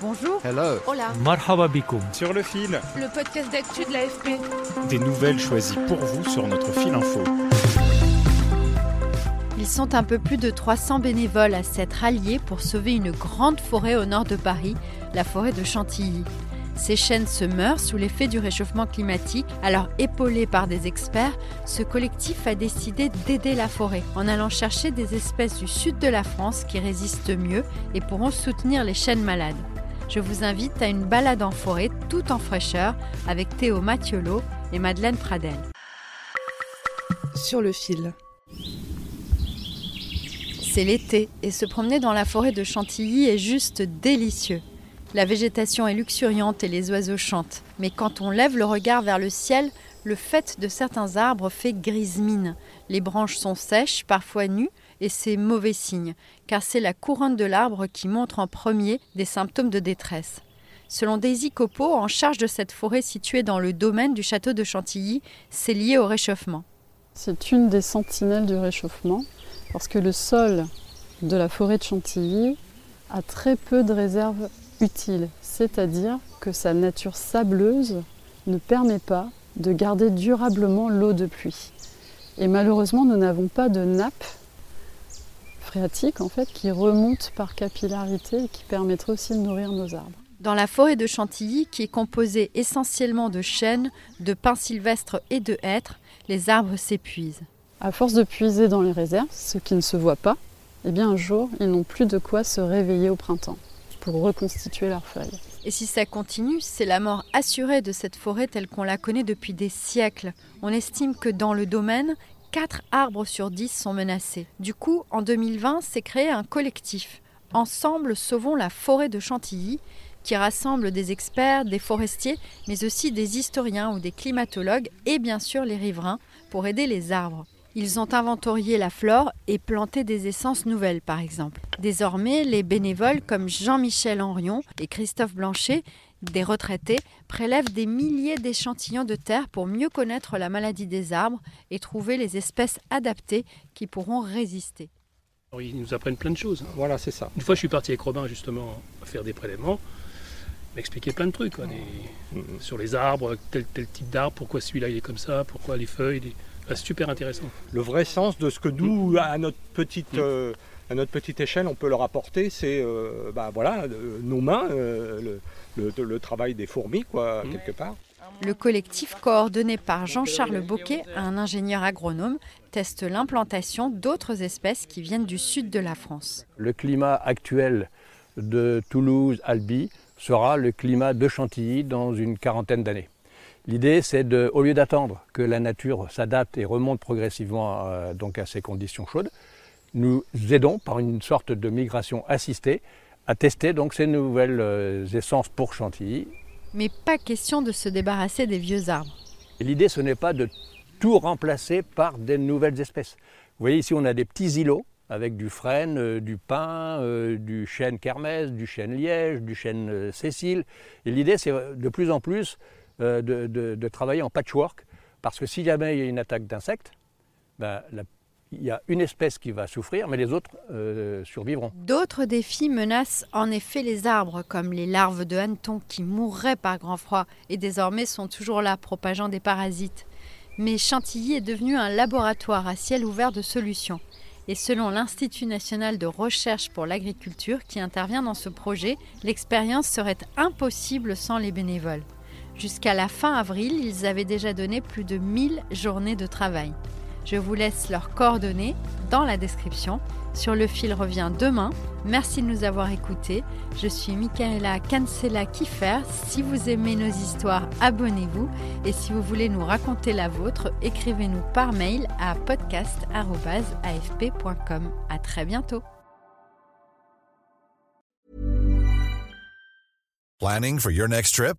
Bonjour. Hello. Hola. Marhaba bikoum. Sur le fil, Le podcast d'actu de l'AFP. des nouvelles choisies pour vous sur notre fil info. Ils sont un peu plus de 300 bénévoles à s'être alliés pour sauver une grande forêt au nord de Paris, la forêt de Chantilly. Ces chênes se meurent sous l'effet du réchauffement climatique, alors épaulé par des experts, ce collectif a décidé d'aider la forêt en allant chercher des espèces du sud de la France qui résistent mieux et pourront soutenir les chênes malades. Je vous invite à une balade en forêt tout en fraîcheur avec Théo Mathiolo et Madeleine Pradel. Sur le fil. C'est l'été et se promener dans la forêt de Chantilly est juste délicieux. La végétation est luxuriante et les oiseaux chantent. Mais quand on lève le regard vers le ciel, le fait de certains arbres fait grise mine. Les branches sont sèches, parfois nues, et c'est mauvais signe, car c'est la couronne de l'arbre qui montre en premier des symptômes de détresse. Selon Daisy Copeau, en charge de cette forêt située dans le domaine du château de Chantilly, c'est lié au réchauffement. C'est une des sentinelles du réchauffement parce que le sol de la forêt de Chantilly a très peu de réserves utiles, c'est-à-dire que sa nature sableuse ne permet pas de garder durablement l'eau de pluie. Et malheureusement, nous n'avons pas de nappe phréatique en fait qui remonte par capillarité et qui permettrait aussi de nourrir nos arbres. Dans la forêt de Chantilly, qui est composée essentiellement de chênes, de pins sylvestres et de hêtres, les arbres s'épuisent. À force de puiser dans les réserves, ce qui ne se voit pas, eh bien un jour, ils n'ont plus de quoi se réveiller au printemps pour reconstituer leurs feuilles. Et si ça continue, c'est la mort assurée de cette forêt telle qu'on la connaît depuis des siècles. On estime que dans le domaine, 4 arbres sur 10 sont menacés. Du coup, en 2020, s'est créé un collectif. Ensemble, sauvons la forêt de Chantilly, qui rassemble des experts, des forestiers, mais aussi des historiens ou des climatologues et bien sûr les riverains pour aider les arbres. Ils ont inventorié la flore et planté des essences nouvelles, par exemple. Désormais, les bénévoles comme Jean-Michel Henrion et Christophe Blanchet, des retraités, prélèvent des milliers d'échantillons de terre pour mieux connaître la maladie des arbres et trouver les espèces adaptées qui pourront résister. Alors, ils nous apprennent plein de choses. hein. Voilà, c'est ça. Une fois, je suis parti avec Robin justement faire des prélèvements, m'expliquer plein de trucs quoi, des- Mhm. sur les arbres, tel, tel type d'arbre, pourquoi celui-là il est comme ça, pourquoi les feuilles. les- Ah, c'est super intéressant. Le vrai sens de ce que nous, à notre petite, euh, à notre petite échelle, on peut leur apporter, c'est euh, bah, voilà, le- nos mains, euh, le, le- le travail des fourmis, quoi, Mhm. quelque part. Le collectif coordonné par Jean-Charles Boquet, un ingénieur agronome, teste l'implantation d'autres espèces qui viennent du sud de la France. Le climat actuel de Toulouse, Albi, sera le climat de Chantilly dans une quarantaine d'années. L'idée, c'est de, au lieu d'attendre que la nature s'adapte et remonte progressivement euh, donc à ces conditions chaudes, nous aidons par une sorte de migration assistée à tester donc ces nouvelles euh, essences pour Chantilly. Mais pas question de se débarrasser des vieux arbres. L'idée, ce n'est pas de tout remplacer par des nouvelles espèces. Vous voyez ici, on a des petits îlots avec du frêne, euh, du pin, euh, du chêne kermès, du chêne liège, du chêne cécile. Et l'idée, c'est de plus en plus de, de- de travailler en patchwork, parce que si jamais il y a une attaque d'insectes, ben, la- il y a une espèce qui va souffrir, mais les autres euh, survivront. D'autres défis menacent en effet les arbres, comme les larves de hannetons qui mourraient par grand froid et désormais sont toujours là, propageant des parasites. Mais Chantilly est devenu un laboratoire à ciel ouvert de solutions. Et selon l'Institut national de recherche pour l'agriculture qui intervient dans ce projet, l'expérience serait impossible sans les bénévoles. Jusqu'à la fin avril, ils avaient déjà donné plus de 1000 journées de travail. Je vous laisse leurs coordonnées dans la description. Sur le fil revient demain. Merci de nous avoir écoutés. Je suis Michaela Cancela Kiffer. Si vous aimez nos histoires, abonnez-vous. Et si vous voulez nous raconter la vôtre, écrivez-nous par mail à podcast.afp.com. À très bientôt. Planning for your next trip?